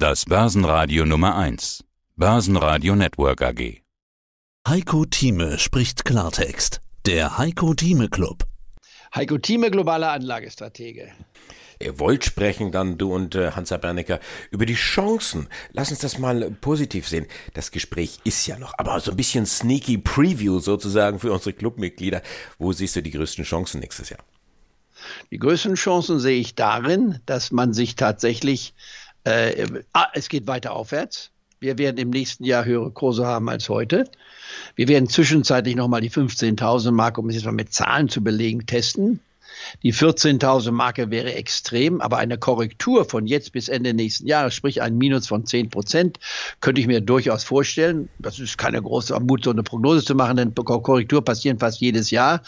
Das Börsenradio Nummer 1. Börsenradio Network AG. Heiko Thieme spricht Klartext. Der Heiko Thieme Club. Heiko Thieme, globaler Anlagestratege. Ihr wollt sprechen dann, du und äh, Hansa Bernecker, über die Chancen. Lass uns das mal positiv sehen. Das Gespräch ist ja noch, aber so ein bisschen sneaky Preview sozusagen für unsere Clubmitglieder. Wo siehst du die größten Chancen nächstes Jahr? Die größten Chancen sehe ich darin, dass man sich tatsächlich, äh, ah, es geht weiter aufwärts. Wir werden im nächsten Jahr höhere Kurse haben als heute. Wir werden zwischenzeitlich nochmal die 15.000 Marke, um es jetzt mal mit Zahlen zu belegen, testen. Die 14.000 Marke wäre extrem, aber eine Korrektur von jetzt bis Ende nächsten Jahres, sprich ein Minus von 10 Prozent, könnte ich mir durchaus vorstellen. Das ist keine große Mut, so eine Prognose zu machen, denn Korrektur passieren fast jedes Jahr.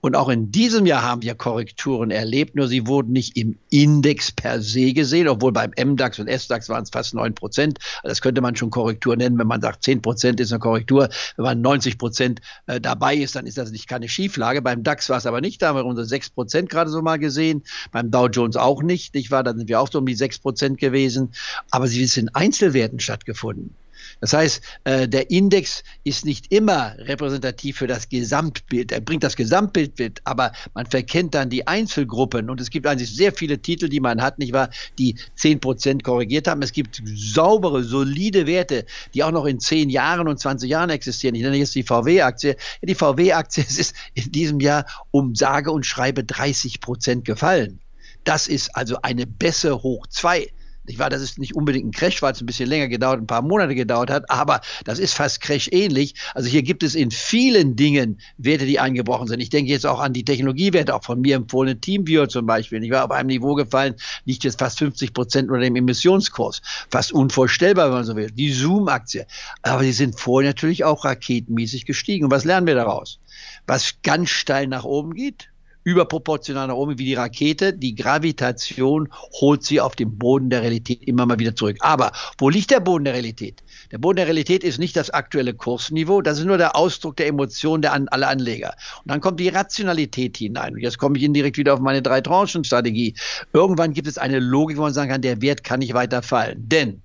Und auch in diesem Jahr haben wir Korrekturen erlebt, nur sie wurden nicht im Index per se gesehen, obwohl beim MDAX und SDAX waren es fast 9 Prozent. Das könnte man schon Korrektur nennen, wenn man sagt, 10 Prozent ist eine Korrektur. Wenn man 90 Prozent äh, dabei ist, dann ist das nicht keine Schieflage. Beim DAX war es aber nicht, da wir unsere 6 Prozent Prozent gerade so mal gesehen. Beim Dow Jones auch nicht, nicht wahr? Da sind wir auch so um die sechs Prozent gewesen. Aber sie sind in Einzelwerten stattgefunden. Das heißt, äh, der Index ist nicht immer repräsentativ für das Gesamtbild. Er bringt das Gesamtbild mit, aber man verkennt dann die Einzelgruppen. Und es gibt eigentlich sehr viele Titel, die man hat, nicht wahr, die 10% korrigiert haben. Es gibt saubere, solide Werte, die auch noch in 10 Jahren und 20 Jahren existieren. Ich nenne jetzt die VW-Aktie. Die VW-Aktie ist in diesem Jahr um sage und schreibe 30% gefallen. Das ist also eine Besse hoch 2. Ich war, das ist nicht unbedingt ein Crash, weil es ein bisschen länger gedauert, ein paar Monate gedauert hat, aber das ist fast Crash ähnlich. Also hier gibt es in vielen Dingen Werte, die eingebrochen sind. Ich denke jetzt auch an die Technologiewerte, auch von mir empfohlene Teamviewer zum Beispiel. Ich war auf einem Niveau gefallen, liegt jetzt fast 50 Prozent unter dem Emissionskurs. Fast unvorstellbar, wenn man so will. Die Zoom-Aktie. Aber die sind vorher natürlich auch raketenmäßig gestiegen. Und was lernen wir daraus? Was ganz steil nach oben geht, überproportional nach oben wie die Rakete. Die Gravitation holt sie auf dem Boden der Realität immer mal wieder zurück. Aber wo liegt der Boden der Realität? Der Boden der Realität ist nicht das aktuelle Kursniveau, das ist nur der Ausdruck der Emotionen der an, aller Anleger. Und dann kommt die Rationalität hinein. Und jetzt komme ich indirekt wieder auf meine drei Tranchen-Strategie. Irgendwann gibt es eine Logik, wo man sagen kann, der Wert kann nicht weiter fallen. Denn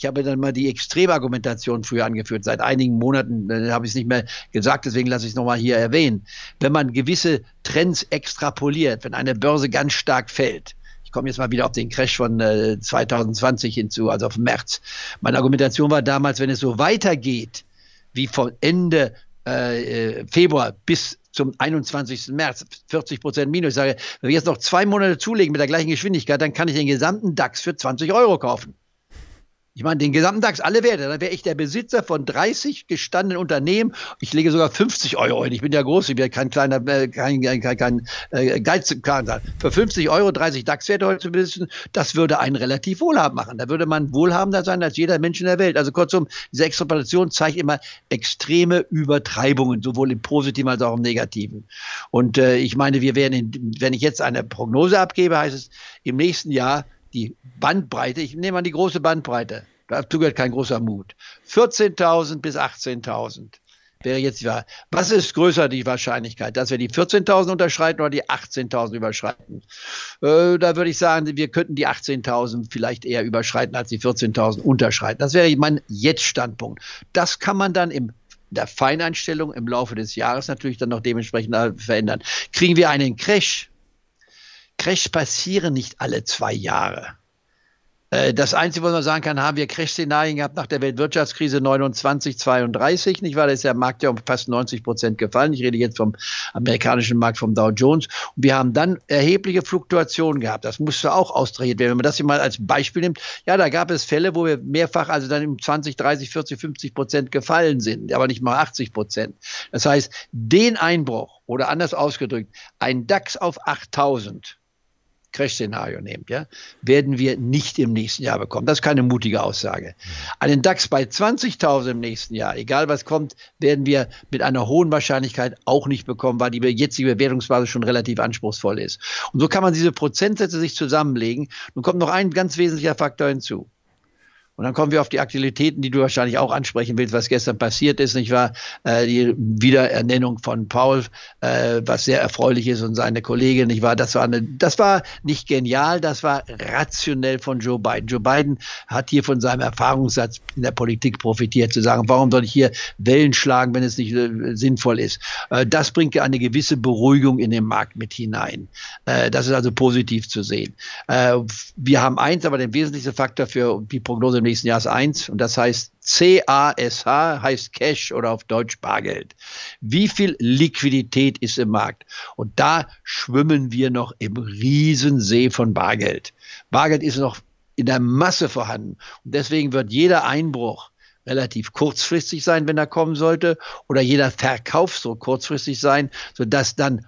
ich habe dann mal die Extremargumentation früher angeführt. Seit einigen Monaten äh, habe ich es nicht mehr gesagt, deswegen lasse ich es nochmal hier erwähnen. Wenn man gewisse Trends extrapoliert, wenn eine Börse ganz stark fällt, ich komme jetzt mal wieder auf den Crash von äh, 2020 hinzu, also auf März. Meine Argumentation war damals, wenn es so weitergeht, wie von Ende äh, Februar bis zum 21. März 40 Prozent Minus. Ich sage, wenn wir jetzt noch zwei Monate zulegen mit der gleichen Geschwindigkeit, dann kann ich den gesamten DAX für 20 Euro kaufen. Ich meine, den gesamten DAX, alle Werte, dann wäre ich der Besitzer von 30 gestandenen Unternehmen. Ich lege sogar 50 Euro hin. Ich bin ja groß, ich bin ja kein kleiner, äh, kein, kein, kein äh, Geizkran. Für 50 Euro 30 DAX-Werte heute zu besitzen, das würde einen relativ wohlhabend machen. Da würde man wohlhabender sein als jeder Mensch in der Welt. Also kurzum, diese Extrapolation zeigt immer extreme Übertreibungen, sowohl im Positiven als auch im Negativen. Und äh, ich meine, wir werden, in, wenn ich jetzt eine Prognose abgebe, heißt es, im nächsten Jahr die Bandbreite, ich nehme an die große Bandbreite, dazu gehört kein großer Mut, 14.000 bis 18.000 wäre jetzt die Wahrheit. Was ist größer die Wahrscheinlichkeit, dass wir die 14.000 unterschreiten oder die 18.000 überschreiten? Äh, da würde ich sagen, wir könnten die 18.000 vielleicht eher überschreiten als die 14.000 unterschreiten. Das wäre mein Jetzt-Standpunkt. Das kann man dann im der Feineinstellung im Laufe des Jahres natürlich dann noch dementsprechend verändern. Kriegen wir einen Crash, Crash passieren nicht alle zwei Jahre. Äh, das Einzige, was man sagen kann, haben wir Crash-Szenarien gehabt nach der Weltwirtschaftskrise 29, 32, nicht wahr? Da ist der Markt ja um fast 90 Prozent gefallen. Ich rede jetzt vom amerikanischen Markt, vom Dow Jones. Und wir haben dann erhebliche Fluktuationen gehabt. Das musste auch austrahiert werden. Wenn man das hier mal als Beispiel nimmt, ja, da gab es Fälle, wo wir mehrfach, also dann im 20, 30, 40, 50 Prozent gefallen sind, aber nicht mal 80 Prozent. Das heißt, den Einbruch oder anders ausgedrückt, ein DAX auf 8000 Crash-Szenario nehmt, ja, werden wir nicht im nächsten Jahr bekommen. Das ist keine mutige Aussage. Einen DAX bei 20.000 im nächsten Jahr, egal was kommt, werden wir mit einer hohen Wahrscheinlichkeit auch nicht bekommen, weil die jetzige Bewertungsbasis schon relativ anspruchsvoll ist. Und so kann man diese Prozentsätze sich zusammenlegen. Nun kommt noch ein ganz wesentlicher Faktor hinzu. Und dann kommen wir auf die Aktualitäten, die du wahrscheinlich auch ansprechen willst, was gestern passiert ist, nicht wahr? Äh, die Wiederernennung von Paul, äh, was sehr erfreulich ist und seine Kollegin, nicht wahr? Das war eine, das war nicht genial, das war rationell von Joe Biden. Joe Biden hat hier von seinem Erfahrungssatz in der Politik profitiert, zu sagen, warum soll ich hier Wellen schlagen, wenn es nicht äh, sinnvoll ist? Äh, das bringt ja eine gewisse Beruhigung in den Markt mit hinein. Äh, das ist also positiv zu sehen. Äh, wir haben eins, aber der wesentlichste Faktor für die Prognose im nächsten Jahr ist eins und das heißt CASH heißt Cash oder auf Deutsch Bargeld. Wie viel Liquidität ist im Markt? Und da schwimmen wir noch im Riesensee von Bargeld. Bargeld ist noch in der Masse vorhanden und deswegen wird jeder Einbruch relativ kurzfristig sein, wenn er kommen sollte, oder jeder Verkauf so kurzfristig sein, sodass dann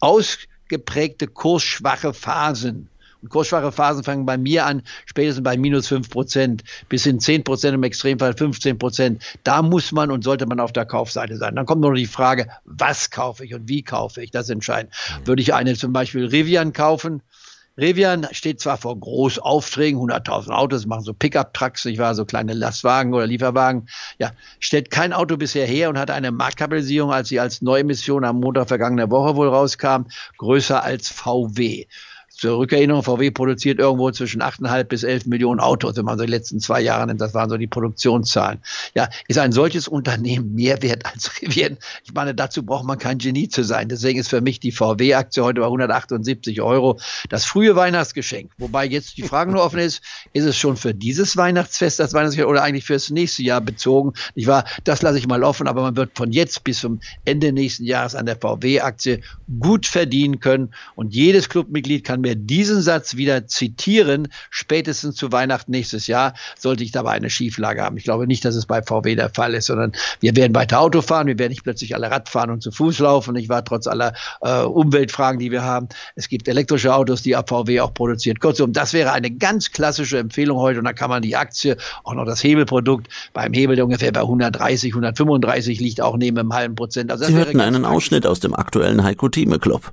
ausgeprägte kursschwache Phasen kursschwache Phasen fangen bei mir an, spätestens bei minus fünf Prozent, bis hin zehn Prozent, im Extremfall 15 Prozent. Da muss man und sollte man auf der Kaufseite sein. Dann kommt noch die Frage, was kaufe ich und wie kaufe ich? Das entscheidend. Mhm. Würde ich eine zum Beispiel Rivian kaufen, Rivian steht zwar vor Großaufträgen, 100.000 Autos, machen so Pickup-Trucks, nicht wahr, so kleine Lastwagen oder Lieferwagen. Ja, stellt kein Auto bisher her und hat eine Marktkapitalisierung, als sie als Neuemission am Montag vergangener Woche wohl rauskam, größer als VW zur Rückerinnerung, VW produziert irgendwo zwischen 8,5 bis 11 Millionen Autos, wenn man so die letzten zwei Jahre nimmt. Das waren so die Produktionszahlen. Ja, ist ein solches Unternehmen mehr wert als Rivian? Ich meine, dazu braucht man kein Genie zu sein. Deswegen ist für mich die VW-Aktie heute bei 178 Euro das frühe Weihnachtsgeschenk. Wobei jetzt die Frage nur offen ist, ist es schon für dieses Weihnachtsfest das Weihnachtsgeschenk oder eigentlich fürs nächste Jahr bezogen? Ich war, das lasse ich mal offen, aber man wird von jetzt bis zum Ende nächsten Jahres an der VW-Aktie gut verdienen können und jedes Clubmitglied kann mir diesen Satz wieder zitieren, spätestens zu Weihnachten nächstes Jahr, sollte ich dabei eine Schieflage haben. Ich glaube nicht, dass es bei VW der Fall ist, sondern wir werden weiter Auto fahren, wir werden nicht plötzlich alle Rad fahren und zu Fuß laufen. Ich war trotz aller äh, Umweltfragen, die wir haben. Es gibt elektrische Autos, die VW auch produziert. Kurzum, das wäre eine ganz klassische Empfehlung heute und da kann man die Aktie, auch noch das Hebelprodukt beim Hebel, der ungefähr bei 130, 135 liegt, auch neben einem halben Prozent. Also Sie hörten einen Ausschnitt aus dem aktuellen Heiko Thieme Club.